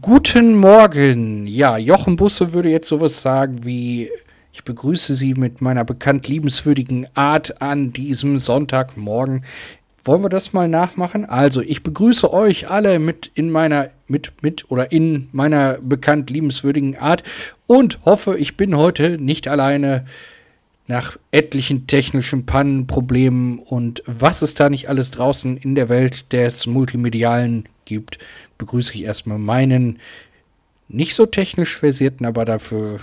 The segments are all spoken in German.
Guten Morgen. Ja, Jochen Busse würde jetzt sowas sagen wie ich begrüße Sie mit meiner bekannt liebenswürdigen Art an diesem Sonntagmorgen. Wollen wir das mal nachmachen? Also, ich begrüße euch alle mit in meiner mit mit oder in meiner bekannt liebenswürdigen Art und hoffe, ich bin heute nicht alleine nach etlichen technischen Pannen, Problemen und was es da nicht alles draußen in der Welt des Multimedialen gibt, begrüße ich erstmal meinen nicht so technisch versierten, aber dafür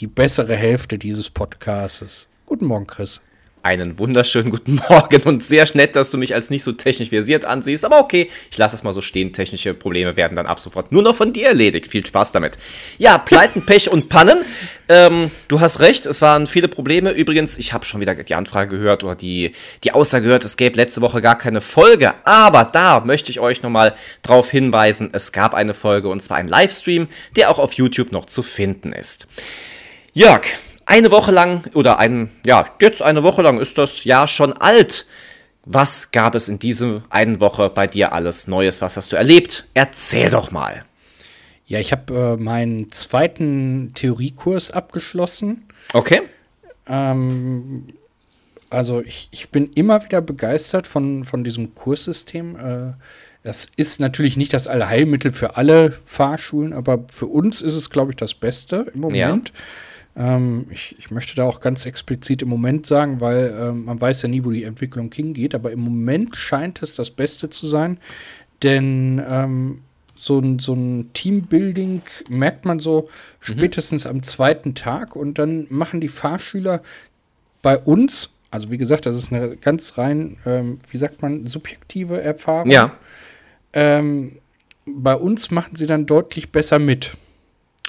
die bessere Hälfte dieses Podcasts. Guten Morgen, Chris. Einen wunderschönen guten Morgen und sehr nett, dass du mich als nicht so technisch versiert ansiehst. Aber okay, ich lasse es mal so stehen. Technische Probleme werden dann ab sofort nur noch von dir erledigt. Viel Spaß damit. Ja, Pleiten, Pech und Pannen. Ähm, du hast recht, es waren viele Probleme. Übrigens, ich habe schon wieder die Anfrage gehört oder die, die Aussage gehört, es gäbe letzte Woche gar keine Folge. Aber da möchte ich euch nochmal drauf hinweisen, es gab eine Folge und zwar ein Livestream, der auch auf YouTube noch zu finden ist. Jörg, eine Woche lang, oder ein, ja, jetzt eine Woche lang ist das Jahr schon alt. Was gab es in dieser einen Woche bei dir alles Neues? Was hast du erlebt? Erzähl doch mal. Ja, ich habe äh, meinen zweiten Theoriekurs abgeschlossen. Okay. Ähm, also ich, ich bin immer wieder begeistert von, von diesem Kurssystem. Äh, das ist natürlich nicht das Allheilmittel für alle Fahrschulen, aber für uns ist es, glaube ich, das Beste im Moment. Ja. Ähm, ich, ich, möchte da auch ganz explizit im Moment sagen, weil ähm, man weiß ja nie, wo die Entwicklung hingeht, aber im Moment scheint es das Beste zu sein, denn ähm, so ein, so ein Teambuilding merkt man so mhm. spätestens am zweiten Tag und dann machen die Fahrschüler bei uns, also wie gesagt, das ist eine ganz rein, ähm, wie sagt man, subjektive Erfahrung. Ja. Ähm, bei uns machen sie dann deutlich besser mit.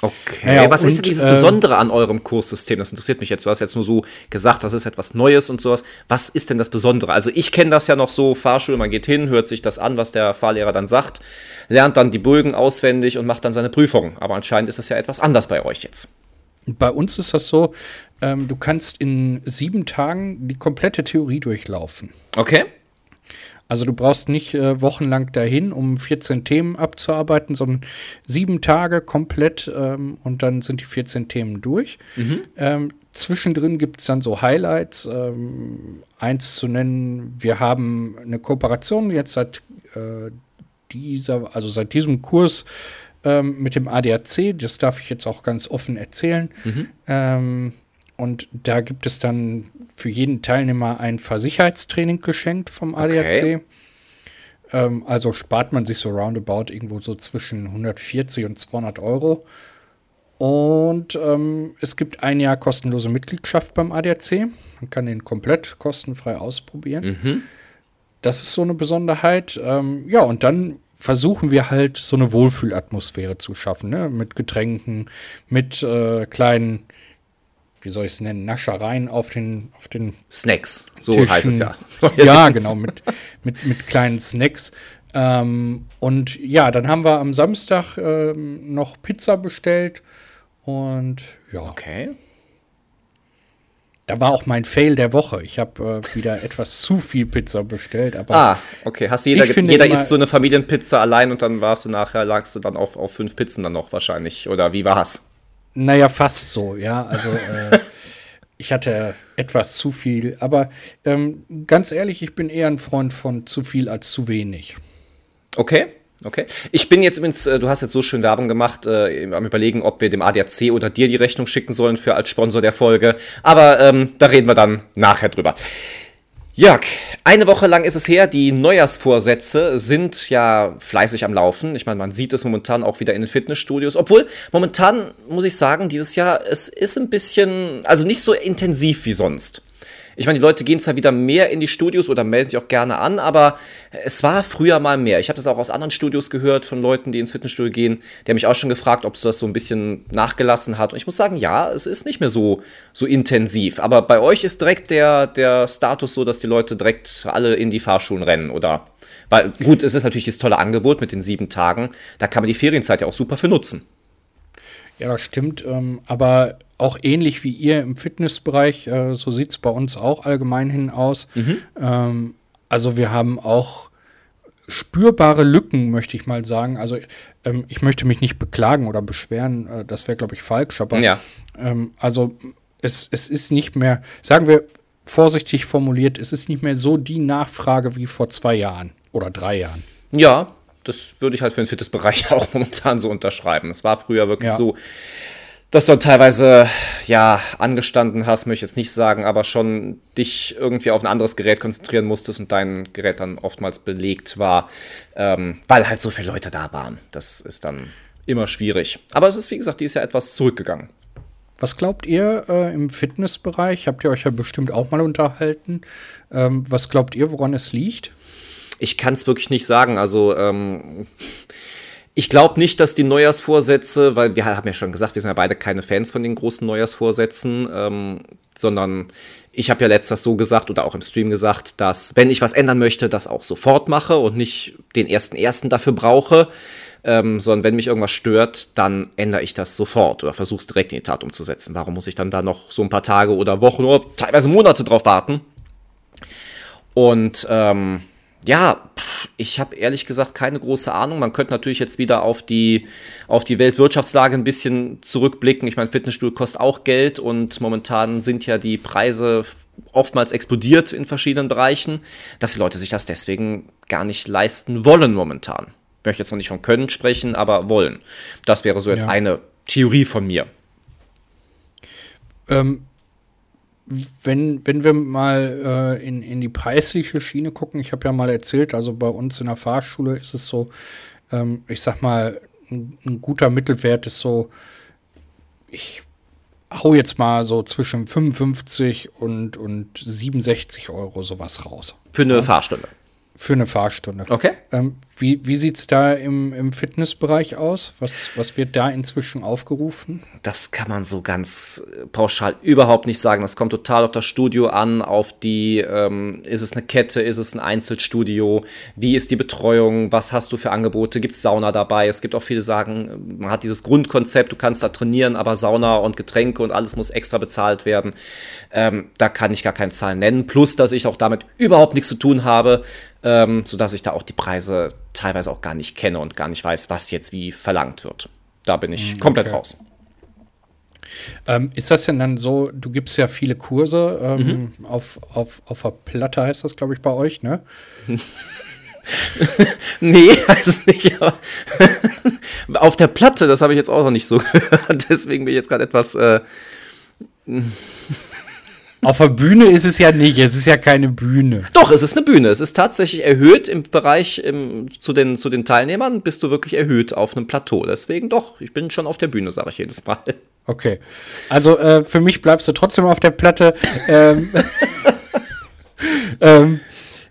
Okay. Ja, was und, ist denn dieses äh, Besondere an eurem Kurssystem? Das interessiert mich jetzt. Du hast jetzt nur so gesagt, das ist etwas Neues und sowas. Was ist denn das Besondere? Also ich kenne das ja noch so, Fahrschule, man geht hin, hört sich das an, was der Fahrlehrer dann sagt, lernt dann die Bögen auswendig und macht dann seine Prüfung. Aber anscheinend ist das ja etwas anders bei euch jetzt. Bei uns ist das so, ähm, du kannst in sieben Tagen die komplette Theorie durchlaufen. Okay. Also du brauchst nicht äh, wochenlang dahin, um 14 Themen abzuarbeiten, sondern sieben Tage komplett ähm, und dann sind die 14 Themen durch. Mhm. Ähm, zwischendrin gibt es dann so Highlights. Ähm, eins zu nennen, wir haben eine Kooperation jetzt seit äh, dieser, also seit diesem Kurs ähm, mit dem ADAC, das darf ich jetzt auch ganz offen erzählen. Mhm. Und da gibt es dann für jeden Teilnehmer ein Fahrsicherheitstraining geschenkt vom ADAC. Okay. Ähm, also spart man sich so roundabout irgendwo so zwischen 140 und 200 Euro. Und ähm, es gibt ein Jahr kostenlose Mitgliedschaft beim ADAC. Man kann den komplett kostenfrei ausprobieren. Mhm. Das ist so eine Besonderheit. Ähm, ja, und dann versuchen wir halt so eine Wohlfühlatmosphäre zu schaffen, ne? mit Getränken, mit äh, kleinen wie soll ich es nennen, Naschereien auf den, auf den Snacks, so Tischen. heißt es ja. ja, genau, mit, mit, mit kleinen Snacks. Ähm, und ja, dann haben wir am Samstag ähm, noch Pizza bestellt und ja. Okay. Da war auch mein Fail der Woche. Ich habe äh, wieder etwas zu viel Pizza bestellt. Aber ah, okay. Hast jeder, jeder isst so eine Familienpizza allein und dann warst du nachher, lagst du dann auf, auf fünf Pizzen dann noch wahrscheinlich. Oder wie war's? Naja, fast so, ja. Also äh, ich hatte etwas zu viel. Aber ähm, ganz ehrlich, ich bin eher ein Freund von zu viel als zu wenig. Okay. Okay. Ich bin jetzt übrigens, äh, du hast jetzt so schön Werbung gemacht, äh, am überlegen, ob wir dem ADAC oder dir die Rechnung schicken sollen für als Sponsor der Folge. Aber ähm, da reden wir dann nachher drüber. Jörg, eine Woche lang ist es her, die Neujahrsvorsätze sind ja fleißig am Laufen. Ich meine, man sieht es momentan auch wieder in den Fitnessstudios. Obwohl, momentan muss ich sagen, dieses Jahr, es ist ein bisschen, also nicht so intensiv wie sonst. Ich meine, die Leute gehen zwar wieder mehr in die Studios oder melden sich auch gerne an, aber es war früher mal mehr. Ich habe das auch aus anderen Studios gehört von Leuten, die ins Fitnessstudio gehen. Die haben mich auch schon gefragt, ob es das so ein bisschen nachgelassen hat. Und ich muss sagen, ja, es ist nicht mehr so, so intensiv. Aber bei euch ist direkt der, der Status so, dass die Leute direkt alle in die Fahrschulen rennen, oder? Weil gut, es ist natürlich das tolle Angebot mit den sieben Tagen. Da kann man die Ferienzeit ja auch super für nutzen. Ja, das stimmt. Ähm, aber auch ähnlich wie ihr im Fitnessbereich, äh, so sieht es bei uns auch allgemein hin aus. Mhm. Ähm, also wir haben auch spürbare Lücken, möchte ich mal sagen. Also ähm, ich möchte mich nicht beklagen oder beschweren, äh, das wäre, glaube ich, falsch. Aber ja. ähm, also es, es ist nicht mehr, sagen wir vorsichtig formuliert, es ist nicht mehr so die Nachfrage wie vor zwei Jahren oder drei Jahren. Ja, das würde ich halt für den Fitnessbereich auch momentan so unterschreiben. Es war früher wirklich ja. so, dass du teilweise ja angestanden hast, möchte ich jetzt nicht sagen, aber schon dich irgendwie auf ein anderes Gerät konzentrieren musstest und dein Gerät dann oftmals belegt war, ähm, weil halt so viele Leute da waren. Das ist dann immer schwierig. Aber es ist, wie gesagt, die ist ja etwas zurückgegangen. Was glaubt ihr äh, im Fitnessbereich? Habt ihr euch ja bestimmt auch mal unterhalten. Ähm, was glaubt ihr, woran es liegt? Ich kann es wirklich nicht sagen. Also ähm, ich glaube nicht, dass die Neujahrsvorsätze, weil wir haben ja schon gesagt, wir sind ja beide keine Fans von den großen Neujahrsvorsätzen, ähm, sondern ich habe ja letztes so gesagt oder auch im Stream gesagt, dass wenn ich was ändern möchte, das auch sofort mache und nicht den ersten ersten dafür brauche, ähm, sondern wenn mich irgendwas stört, dann ändere ich das sofort oder versuche es direkt in die Tat umzusetzen. Warum muss ich dann da noch so ein paar Tage oder Wochen oder teilweise Monate drauf warten? Und ähm, ja, ich habe ehrlich gesagt keine große Ahnung. Man könnte natürlich jetzt wieder auf die, auf die Weltwirtschaftslage ein bisschen zurückblicken. Ich meine, Fitnessstudio kostet auch Geld und momentan sind ja die Preise oftmals explodiert in verschiedenen Bereichen, dass die Leute sich das deswegen gar nicht leisten wollen momentan. Ich möchte jetzt noch nicht von können sprechen, aber wollen. Das wäre so jetzt ja. eine Theorie von mir. Ähm, wenn, wenn wir mal äh, in, in die preisliche Schiene gucken, ich habe ja mal erzählt, also bei uns in der Fahrschule ist es so, ähm, ich sag mal, ein, ein, guter Mittelwert ist so, ich hau jetzt mal so zwischen 55 und, und 67 Euro sowas raus. Für eine ja? Fahrstunde. Für eine Fahrstunde. Okay. Ähm, wie wie sieht es da im, im Fitnessbereich aus? Was, was wird da inzwischen aufgerufen? Das kann man so ganz äh, pauschal überhaupt nicht sagen. Das kommt total auf das Studio an, auf die, ähm, ist es eine Kette, ist es ein Einzelstudio, wie ist die Betreuung, was hast du für Angebote, gibt es Sauna dabei? Es gibt auch viele sagen, man hat dieses Grundkonzept, du kannst da trainieren, aber Sauna und Getränke und alles muss extra bezahlt werden. Ähm, da kann ich gar keine Zahlen nennen. Plus, dass ich auch damit überhaupt nichts zu tun habe ähm, sodass ich da auch die Preise teilweise auch gar nicht kenne und gar nicht weiß, was jetzt wie verlangt wird. Da bin ich mhm, komplett okay. raus. Ähm, ist das denn dann so, du gibst ja viele Kurse ähm, mhm. auf, auf, auf der Platte, heißt das, glaube ich, bei euch, ne? nee, heißt es nicht, aber auf der Platte, das habe ich jetzt auch noch nicht so gehört. Deswegen bin ich jetzt gerade etwas. Äh, auf der Bühne ist es ja nicht, es ist ja keine Bühne. Doch, es ist eine Bühne. Es ist tatsächlich erhöht im Bereich im, zu, den, zu den Teilnehmern, bist du wirklich erhöht auf einem Plateau. Deswegen doch, ich bin schon auf der Bühne, sage ich jedes Mal. Okay. Also äh, für mich bleibst du trotzdem auf der Platte. ähm, ähm,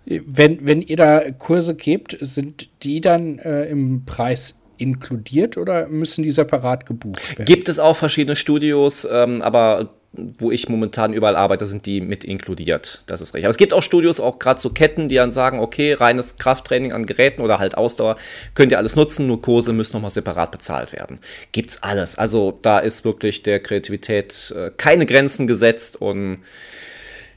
wenn, wenn ihr da Kurse gebt, sind die dann äh, im Preis inkludiert oder müssen die separat gebucht werden? Gibt es auch verschiedene Studios, ähm, aber wo ich momentan überall arbeite, sind die mit inkludiert. Das ist richtig. Aber es gibt auch Studios, auch gerade so Ketten, die dann sagen, okay, reines Krafttraining an Geräten oder halt Ausdauer könnt ihr alles nutzen, nur Kurse müssen nochmal separat bezahlt werden. Gibt's alles. Also da ist wirklich der Kreativität äh, keine Grenzen gesetzt und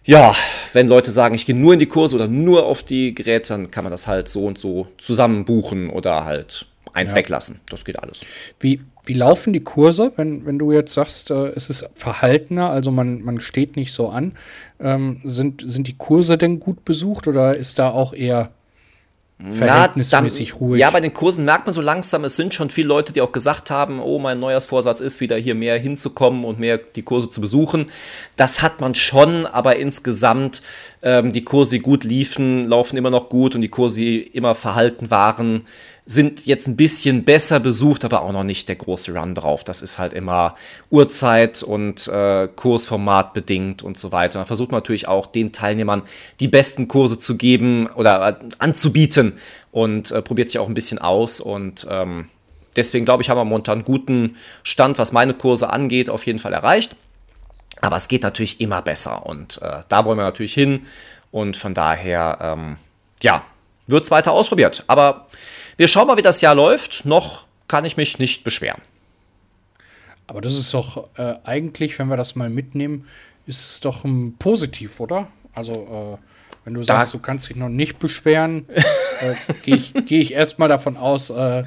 ja, wenn Leute sagen, ich gehe nur in die Kurse oder nur auf die Geräte, dann kann man das halt so und so zusammen buchen oder halt eins ja. weglassen. Das geht alles. Wie, wie laufen die Kurse, wenn, wenn du jetzt sagst, äh, es ist verhaltener, also man, man steht nicht so an? Ähm, sind, sind die Kurse denn gut besucht oder ist da auch eher verhältnismäßig Na, dann, ruhig? Ja, bei den Kursen merkt man so langsam, es sind schon viele Leute, die auch gesagt haben, oh, mein Neujahrsvorsatz ist wieder hier mehr hinzukommen und mehr die Kurse zu besuchen. Das hat man schon, aber insgesamt ähm, die Kurse, die gut liefen, laufen immer noch gut und die Kurse, die immer verhalten waren, sind jetzt ein bisschen besser besucht, aber auch noch nicht der große Run drauf. Das ist halt immer Uhrzeit und äh, Kursformat bedingt und so weiter. Da versucht man natürlich auch den Teilnehmern die besten Kurse zu geben oder äh, anzubieten und äh, probiert sich auch ein bisschen aus und ähm, deswegen glaube ich, haben wir momentan einen guten Stand, was meine Kurse angeht, auf jeden Fall erreicht. Aber es geht natürlich immer besser und äh, da wollen wir natürlich hin und von daher, ähm, ja, wird es weiter ausprobiert. Aber wir schauen mal, wie das Jahr läuft. Noch kann ich mich nicht beschweren. Aber das ist doch äh, eigentlich, wenn wir das mal mitnehmen, ist es doch ein Positiv, oder? Also, äh, Wenn du sagst, du kannst dich noch nicht beschweren, äh, gehe ich, geh ich erstmal davon aus, äh,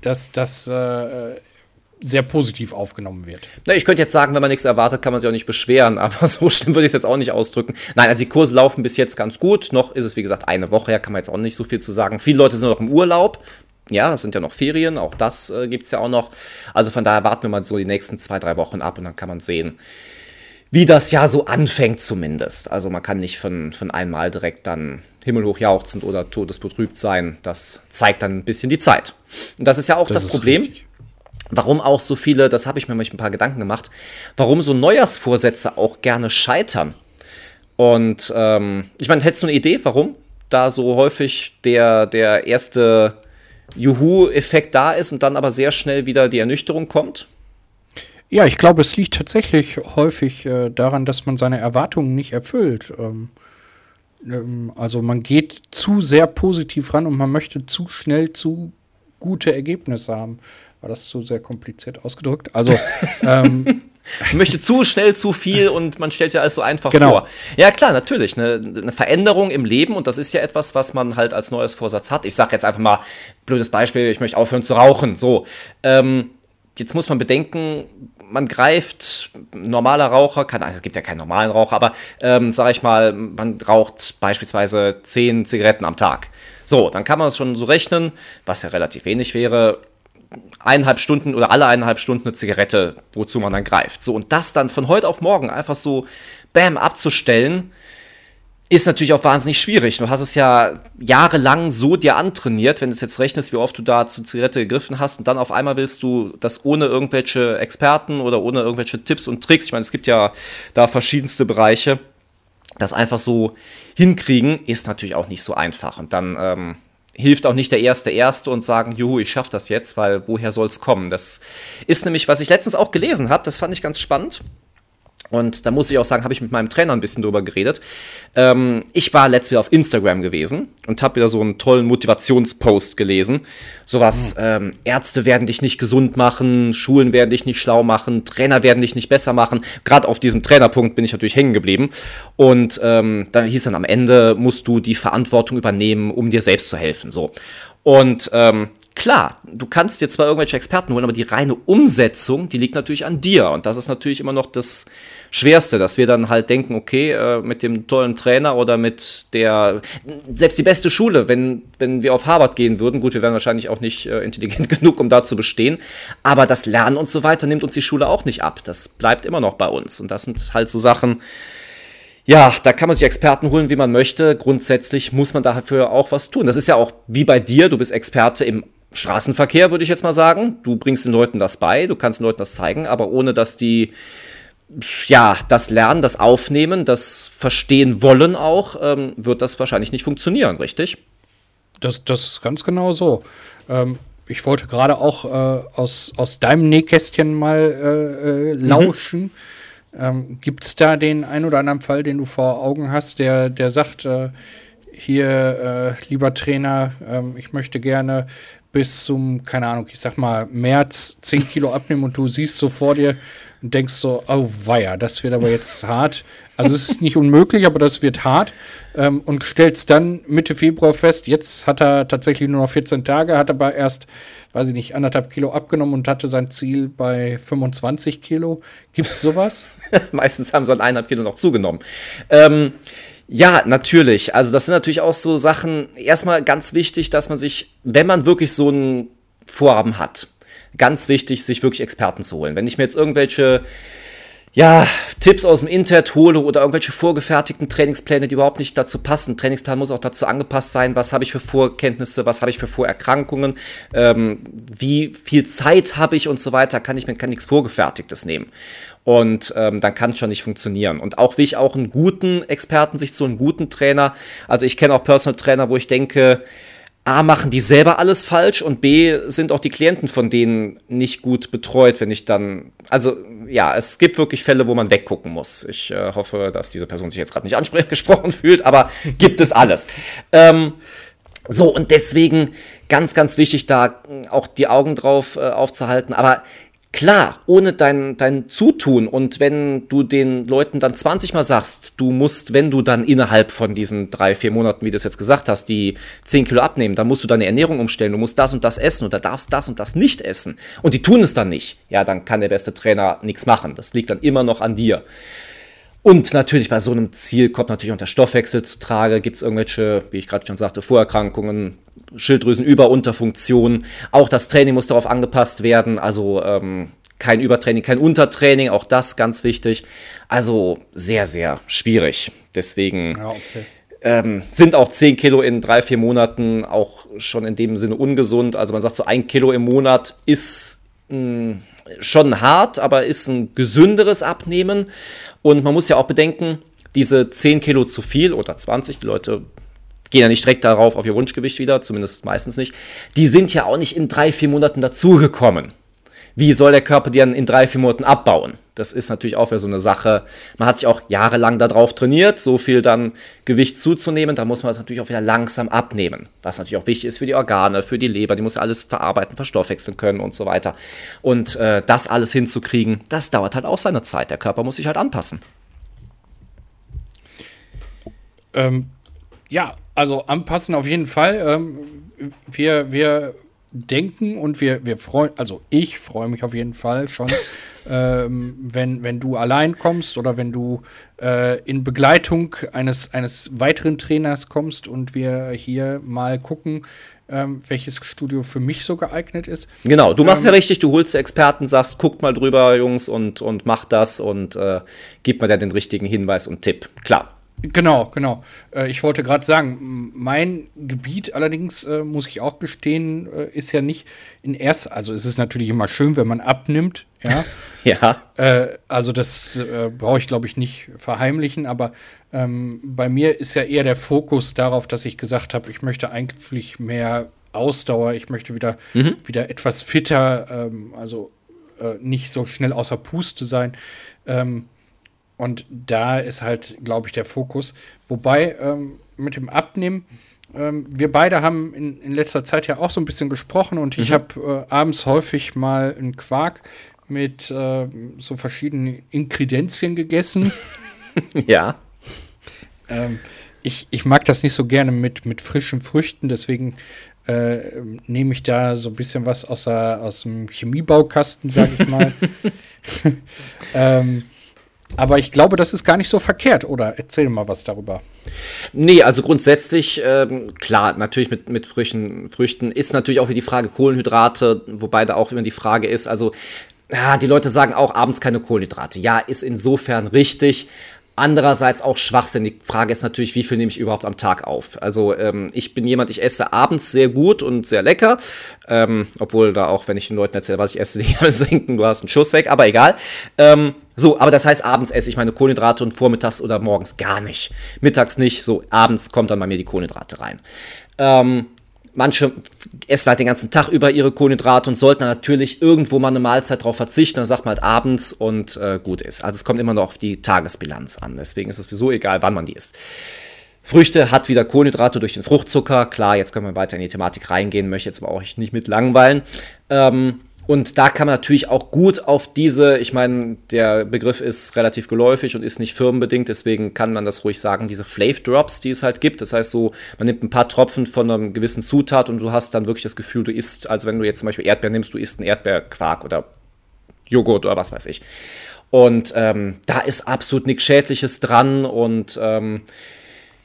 dass das äh, sehr positiv aufgenommen wird. Na, ich könnte jetzt sagen, wenn man nichts erwartet, kann man sich auch nicht beschweren, aber so schlimm würde ich es jetzt auch nicht ausdrücken. Nein, also die Kurse laufen bis jetzt ganz gut. Noch ist es, wie gesagt, eine Woche her, kann man jetzt auch nicht so viel zu sagen. Viele Leute sind noch im Urlaub. Ja, es sind ja noch Ferien, auch das äh, gibt es ja auch noch. Also von daher warten wir mal so die nächsten zwei, drei Wochen ab und dann kann man sehen, wie das Jahr so anfängt zumindest. Also man kann nicht von, von einmal direkt dann himmelhoch jauchzend oder todesbetrübt sein. Das zeigt dann ein bisschen die Zeit. Und das ist ja auch das, das Problem. Richtig. Warum auch so viele, das habe ich mir mal ein paar Gedanken gemacht, warum so Neujahrsvorsätze auch gerne scheitern. Und ähm, ich meine, hättest du eine Idee, warum da so häufig der, der erste Juhu-Effekt da ist und dann aber sehr schnell wieder die Ernüchterung kommt? Ja, ich glaube, es liegt tatsächlich häufig äh, daran, dass man seine Erwartungen nicht erfüllt. Ähm, ähm, also man geht zu sehr positiv ran und man möchte zu schnell zu gute Ergebnisse haben. War das zu sehr kompliziert ausgedrückt? Also ähm, Man möchte zu schnell zu viel und man stellt sich alles so einfach genau. vor. Ja, klar, natürlich. Eine, eine, Veränderung im Leben und das ist ja etwas, was man halt als neues Vorsatz hat. Ich sage jetzt einfach mal, blödes Beispiel, ich möchte aufhören zu rauchen. So. Ähm, jetzt muss man bedenken, man greift, normaler Raucher, kann, es gibt ja keinen normalen Raucher, aber ähm, sage ich mal, man raucht beispielsweise 10 Zigaretten am Tag. So, dann kann man es schon so rechnen, was ja relativ wenig wäre, eineinhalb Stunden oder alle eineinhalb Stunden eine Zigarette, wozu man dann greift. So, und das dann von heute auf morgen einfach so, bam, abzustellen, ist natürlich auch wahnsinnig schwierig. Du hast es ja jahrelang so dir antrainiert, wenn du es jetzt rechnest, wie oft du da zur Zigarette gegriffen hast und dann auf einmal willst du das ohne irgendwelche Experten oder ohne irgendwelche Tipps und Tricks, ich meine, es gibt ja da verschiedenste Bereiche, das einfach so hinkriegen, ist natürlich auch nicht so einfach. Und dann ähm, hilft auch nicht der erste Erste und sagen, juhu, ich schaffe das jetzt, weil woher soll es kommen? Das ist nämlich, was ich letztens auch gelesen habe, das fand ich ganz spannend. Und da muss ich auch sagen, habe ich mit meinem Trainer ein bisschen drüber geredet. Ähm, ich war letztes wieder auf Instagram gewesen und habe wieder so einen tollen Motivationspost gelesen. Sowas, mhm. ähm, Ärzte werden dich nicht gesund machen, Schulen werden dich nicht schlau machen, Trainer werden dich nicht besser machen. Gerade auf diesem Trainerpunkt bin ich natürlich hängen geblieben. Und ähm, da hieß dann am Ende, musst du die Verantwortung übernehmen, um dir selbst zu helfen. So. Und ähm, klar, du kannst dir zwar irgendwelche Experten holen, aber die reine Umsetzung, die liegt natürlich an dir. Und das ist natürlich immer noch das Schwerste, dass wir dann halt denken, okay, äh, mit dem tollen Trainer oder mit der, selbst die beste Schule, wenn, wenn wir auf Harvard gehen würden, gut, wir wären wahrscheinlich auch nicht äh, intelligent genug, um da zu bestehen, aber das Lernen und so weiter nimmt uns die Schule auch nicht ab. Das bleibt immer noch bei uns. Und das sind halt so Sachen, ja, da kann man sich Experten holen, wie man möchte. Grundsätzlich muss man dafür auch was tun. Das ist ja auch wie bei dir, du bist Experte im Straßenverkehr, würde ich jetzt mal sagen. Du bringst den Leuten das bei, du kannst den Leuten das zeigen, aber ohne dass die ja, das Lernen, das Aufnehmen, das Verstehen wollen auch, ähm, wird das wahrscheinlich nicht funktionieren, richtig? Das, das ist ganz genau so. Ähm, ich wollte gerade auch äh, aus, aus deinem Nähkästchen mal äh, äh, mhm. lauschen. Mhm. Ähm, Gibt es da den ein oder anderen Fall, den du vor Augen hast, der, der sagt, äh, hier, äh, lieber Trainer, ähm, ich möchte gerne bis zum, keine Ahnung, ich sag mal, März 10 Kilo abnehmen und du siehst so vor dir und denkst so, oh weia, das wird aber jetzt hart. Also es ist nicht unmöglich, aber das wird hart. Ähm, und stellst dann Mitte Februar fest, jetzt hat er tatsächlich nur noch 14 Tage, hat aber erst, weiß ich nicht, anderthalb Kilo abgenommen und hatte sein Ziel bei 25 Kilo. Gibt es sowas? Meistens haben sie dann eineinhalb Kilo noch zugenommen. Ähm, ja, natürlich. Also das sind natürlich auch so Sachen, erstmal ganz wichtig, dass man sich, wenn man wirklich so ein Vorhaben hat, ganz wichtig, sich wirklich Experten zu holen. Wenn ich mir jetzt irgendwelche ja, Tipps aus dem Internet hole oder irgendwelche vorgefertigten Trainingspläne, die überhaupt nicht dazu passen. Trainingsplan muss auch dazu angepasst sein, was habe ich für Vorkenntnisse, was habe ich für Vorerkrankungen, ähm, wie viel Zeit habe ich und so weiter, kann ich mir kann nichts Vorgefertigtes nehmen. Und ähm, dann kann es schon nicht funktionieren. Und auch wie ich auch einen guten Experten, sich so einen guten Trainer, also ich kenne auch Personal Trainer, wo ich denke, A, machen die selber alles falsch und B, sind auch die Klienten von denen nicht gut betreut, wenn ich dann. Also, ja, es gibt wirklich Fälle, wo man weggucken muss. Ich äh, hoffe, dass diese Person sich jetzt gerade nicht angesprochen fühlt, aber gibt es alles. Ähm, so, und deswegen ganz, ganz wichtig, da auch die Augen drauf äh, aufzuhalten. Aber Klar, ohne dein, dein Zutun und wenn du den Leuten dann 20 Mal sagst, du musst, wenn du dann innerhalb von diesen drei, vier Monaten, wie du es jetzt gesagt hast, die 10 Kilo abnehmen, dann musst du deine Ernährung umstellen, du musst das und das essen oder darfst das und das nicht essen und die tun es dann nicht, ja, dann kann der beste Trainer nichts machen. Das liegt dann immer noch an dir. Und natürlich bei so einem Ziel kommt natürlich auch der Stoffwechsel zu Trage. Gibt es irgendwelche, wie ich gerade schon sagte, Vorerkrankungen, Schilddrüsenüber-, Unterfunktionen. Auch das Training muss darauf angepasst werden. Also ähm, kein Übertraining, kein Untertraining, auch das ganz wichtig. Also sehr, sehr schwierig. Deswegen ja, okay. ähm, sind auch 10 Kilo in drei, vier Monaten auch schon in dem Sinne ungesund. Also man sagt so ein Kilo im Monat ist mh, hm, schon hart, aber ist ein gesünderes Abnehmen. Und man muss ja auch bedenken, diese 10 Kilo zu viel oder 20, die Leute gehen ja nicht direkt darauf auf ihr Wunschgewicht wieder, zumindest meistens nicht, die sind ja auch nicht in drei, vier Monaten dazugekommen. Wie soll der Körper die dann in drei, vier Monaten abbauen? Das ist natürlich auch wieder so eine Sache. Man hat sich auch jahrelang darauf trainiert, so viel dann Gewicht zuzunehmen. Da muss man das natürlich auch wieder langsam abnehmen. Was natürlich auch wichtig ist für die Organe, für die Leber. Die muss ja alles verarbeiten, verstoffwechseln können und so weiter. Und äh, das alles hinzukriegen, das dauert halt auch seine Zeit. Der Körper muss sich halt anpassen. Ähm, ja, also anpassen auf jeden Fall. Ähm, wir, wir denken und wir, wir freuen, also ich freue mich auf jeden Fall schon, ähm, wenn, wenn du allein kommst oder wenn du äh, in Begleitung eines, eines weiteren Trainers kommst und wir hier mal gucken, ähm, welches Studio für mich so geeignet ist. Genau, du machst ähm, ja richtig, du holst Experten, sagst, guckt mal drüber, Jungs, und, und macht das und äh, gib mir dann den richtigen Hinweis und Tipp. Klar. Genau, genau. Äh, ich wollte gerade sagen, mein Gebiet allerdings, äh, muss ich auch gestehen, äh, ist ja nicht in erster, also es ist natürlich immer schön, wenn man abnimmt, ja. ja. Also das brauche ich, glaube ich, nicht verheimlichen, aber ähm, bei mir ist ja eher der Fokus darauf, dass ich gesagt habe, ich möchte eigentlich mehr Ausdauer, ich möchte wieder, mhm. wieder etwas fitter, ähm, also nicht so schnell außer Puste sein. Ähm, und da ist halt, glaube ich, der Fokus. Wobei ähm, mit dem Abnehmen, ähm, wir beide haben in, in, letzter Zeit ja auch so ein bisschen gesprochen und mhm. ich habe äh, abends häufig mal einen Quark mit äh, so verschiedenen Inkredenzien gegessen. ja. Ähm, ich, ich mag das nicht so gerne mit, mit frischen Früchten, deswegen äh, nehme ich da so ein bisschen was aus, der, aus dem Chemiebaukasten, sage ich mal. ähm, aber ich glaube, das ist gar nicht so verkehrt, oder? Erzähl mal was darüber. Nee, also grundsätzlich, ähm, klar, natürlich mit, mit frischen Früchten ist natürlich auch wieder die Frage Kohlenhydrate, wobei da auch immer die Frage ist, also ja, die Leute sagen auch abends keine Kohlenhydrate. Ja, ist insofern richtig. Andererseits auch Schwachsinn. Die Frage ist natürlich, wie viel nehme ich überhaupt am Tag auf? Also ähm, ich bin jemand, ich esse abends sehr gut und sehr lecker. Ähm, obwohl da auch, wenn ich den Leuten erzähle, was ich esse, die alle denken, du hast einen Schuss weg, aber egal. Ähm, so, aber das heißt, abends esse ich meine Kohlenhydrate und vormittags oder morgens gar nicht. Mittags nicht, so abends kommt dann bei mir die Kohlenhydrate rein. Ähm, Manche essen halt den ganzen Tag über ihre Kohlenhydrate und sollten natürlich irgendwo mal eine Mahlzeit drauf verzichten. Dann sagt man halt abends und äh, gut ist. Also es kommt immer noch auf die Tagesbilanz an. Deswegen ist es sowieso egal, wann man die isst. Früchte hat wieder Kohlenhydrate durch den Fruchtzucker. Klar, jetzt können wir weiter in die Thematik reingehen, möchte jetzt aber auch nicht mit langweilen. Ähm, und da kann man natürlich auch gut auf diese, ich meine, der Begriff ist relativ geläufig und ist nicht firmenbedingt, deswegen kann man das ruhig sagen, diese Flav Drops, die es halt gibt. Das heißt so, man nimmt ein paar Tropfen von einer gewissen Zutat und du hast dann wirklich das Gefühl, du isst, also wenn du jetzt zum Beispiel Erdbeeren nimmst, du isst einen Erdbeerquark oder Joghurt oder was weiß ich. Und ähm, da ist absolut nichts Schädliches dran und ähm,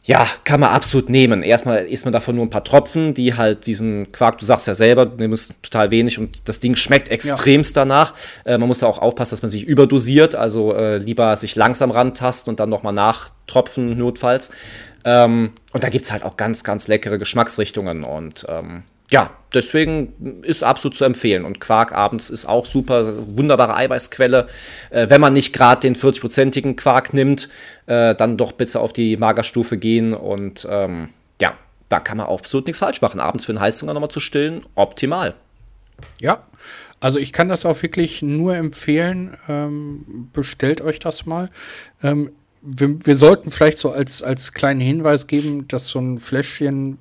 ja, kann man absolut nehmen. Erstmal isst man davon nur ein paar Tropfen, die halt diesen Quark, du sagst ja selber, du nimmst total wenig und das Ding schmeckt extremst ja. danach. Äh, man muss ja auch aufpassen, dass man sich überdosiert, also äh, lieber sich langsam rantasten und dann nochmal nachtropfen, notfalls. Ähm, und da gibt es halt auch ganz, ganz leckere Geschmacksrichtungen und ähm, ja, deswegen ist absolut zu empfehlen. Und Quark abends ist auch super, wunderbare Eiweißquelle. Äh, wenn man nicht gerade den 40-prozentigen Quark nimmt, äh, dann doch bitte auf die Magerstufe gehen. Und ähm, ja, da kann man auch absolut nichts falsch machen. Abends für den Heißhunger nochmal zu stillen, optimal. Ja, also ich kann das auch wirklich nur empfehlen. Ähm, bestellt euch das mal. Ähm, wir, wir, sollten vielleicht so als, als kleinen Hinweis geben, dass so ein Fläschchen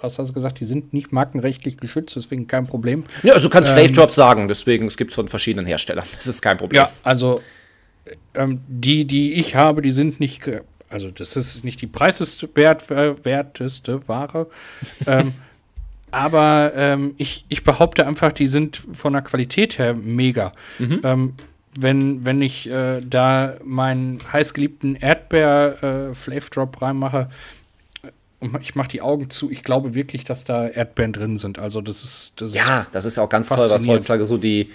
was hast du gesagt, die sind nicht markenrechtlich geschützt, deswegen kein Problem. Ja, also du kannst ähm, Flave Drops sagen, deswegen, es gibt von verschiedenen Herstellern. Das ist kein Problem. Ja, also ähm, die, die ich habe, die sind nicht, also das ist nicht die preiswerteste Ware. ähm, aber ähm, ich, ich behaupte einfach, die sind von der Qualität her mega. Mhm. Ähm, wenn, wenn ich äh, da meinen heißgeliebten Erdbeer-Flavor-Drop äh, reinmache, ich mache die Augen zu. Ich glaube wirklich, dass da Erdbeeren drin sind. Also das ist das ja, das ist auch ganz toll, was heutzutage so die,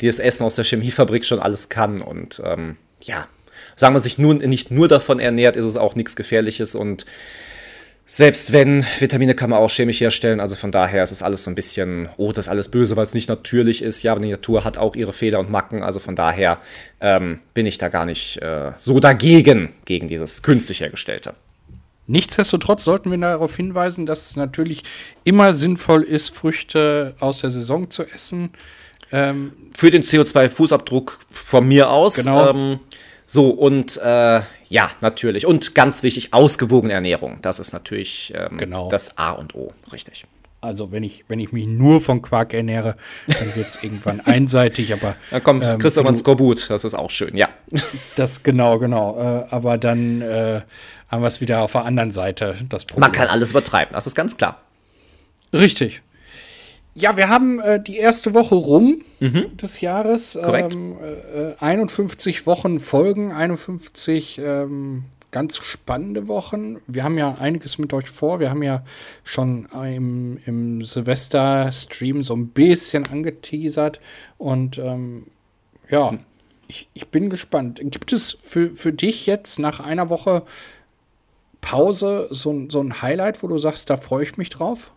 die das Essen aus der Chemiefabrik schon alles kann. Und ähm, ja, sagen wir sich nur nicht nur davon ernährt, ist es auch nichts Gefährliches und selbst wenn, Vitamine kann man auch chemisch herstellen, also von daher ist es alles so ein bisschen, oh, das ist alles böse, weil es nicht natürlich ist. Ja, aber die Natur hat auch ihre Fehler und Macken, also von daher ähm, bin ich da gar nicht äh, so dagegen, gegen dieses künstlich hergestellte. Nichtsdestotrotz sollten wir darauf hinweisen, dass es natürlich immer sinnvoll ist, Früchte aus der Saison zu essen. Ähm, Für den CO2-Fußabdruck von mir aus. Genau. Ähm, so, und äh, ja, natürlich. Und ganz wichtig, ausgewogene Ernährung. Das ist natürlich ähm, genau. das A und O, richtig. Also wenn ich, wenn ich mich nur von Quark ernähre, dann wird es irgendwann einseitig, aber. Dann kommt ähm, Christoph Skorbut, das ist auch schön, ja. Das genau, genau. Äh, aber dann äh, haben wir es wieder auf der anderen Seite, das Problem. Man kann alles übertreiben, das ist ganz klar. Richtig. Ja, wir haben äh, die erste Woche rum mhm. des Jahres. Korrekt. Ähm, äh, 51 Wochen Folgen, 51 ähm, ganz spannende Wochen. Wir haben ja einiges mit euch vor. Wir haben ja schon im, im Silvester-Stream so ein bisschen angeteasert. Und ähm, ja, hm. Ich, ich bin gespannt. Gibt es für, für dich jetzt nach einer Woche Pause so, so ein Highlight, wo du sagst, da freue ich mich drauf?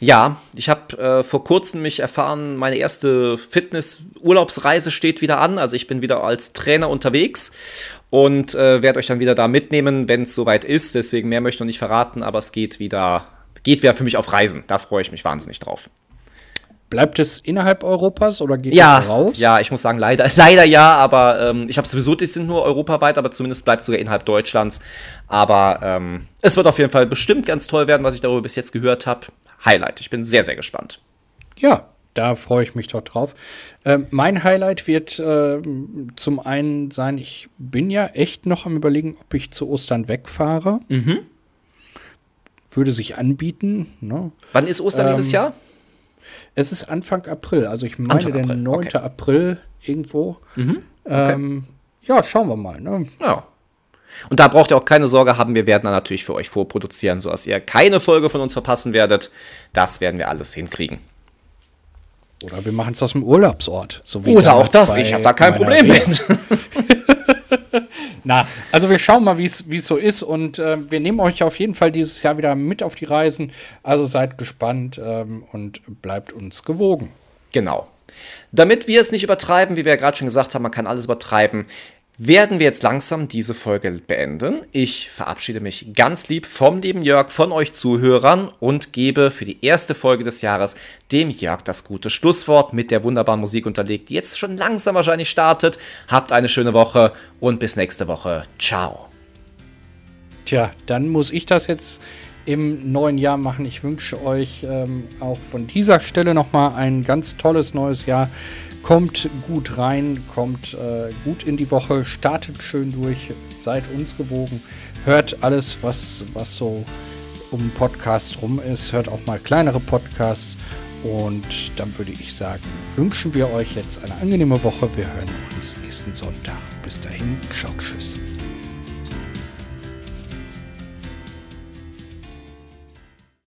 Ja, ich habe äh, vor kurzem mich erfahren, meine erste Fitness-Urlaubsreise steht wieder an. Also ich bin wieder als Trainer unterwegs und äh, werde euch dann wieder da mitnehmen, wenn es soweit ist. Deswegen mehr möchte ich noch nicht verraten, aber es geht wieder, geht wieder für mich auf Reisen. Da freue ich mich wahnsinnig drauf. Bleibt es innerhalb Europas oder geht ja, es raus? Ja, ich muss sagen, leider, leider ja, aber ähm, ich habe sowieso, die sind nur europaweit, aber zumindest bleibt es sogar innerhalb Deutschlands. Aber ähm, es wird auf jeden Fall bestimmt ganz toll werden, was ich darüber bis jetzt gehört habe. Highlight. Ich bin sehr, sehr gespannt. Ja, da freue ich mich doch drauf. Ähm, mein Highlight wird äh, zum einen sein, ich bin ja echt noch am Überlegen, ob ich zu Ostern wegfahre. Mhm. Würde sich anbieten. Ne? Wann ist Ostern ähm, dieses Jahr? Es ist Anfang April, also ich meine der 9. Okay. April irgendwo. Mhm. Okay. Ähm, ja, schauen wir mal. Ne? Ja. Und da braucht ihr auch keine Sorge haben, wir werden dann natürlich für euch vorproduzieren, sodass ihr keine Folge von uns verpassen werdet. Das werden wir alles hinkriegen. Oder wir machen es aus dem Urlaubsort. So Oder auch das, ich habe da kein Problem mit. Na, also wir schauen mal, wie es so ist und äh, wir nehmen euch auf jeden Fall dieses Jahr wieder mit auf die Reisen. Also seid gespannt ähm, und bleibt uns gewogen. Genau. Damit wir es nicht übertreiben, wie wir ja gerade schon gesagt haben, man kann alles übertreiben, werden wir jetzt langsam diese Folge beenden. Ich verabschiede mich ganz lieb vom lieben Jörg, von euch Zuhörern und gebe für die erste Folge des Jahres dem Jörg das gute Schlusswort mit der wunderbaren Musik unterlegt, die jetzt schon langsam wahrscheinlich startet. Habt eine schöne Woche und bis nächste Woche. Ciao. Tja, dann muss ich das jetzt im neuen Jahr machen. Ich wünsche euch ähm, auch von dieser Stelle nochmal ein ganz tolles neues Jahr. Kommt gut rein, kommt äh, gut in die Woche, startet schön durch, seid uns gewogen, hört alles, was, was so um Podcast rum ist, hört auch mal kleinere Podcasts und dann würde ich sagen, wünschen wir euch jetzt eine angenehme Woche. Wir hören uns nächsten Sonntag. Bis dahin, ciao, tschüss.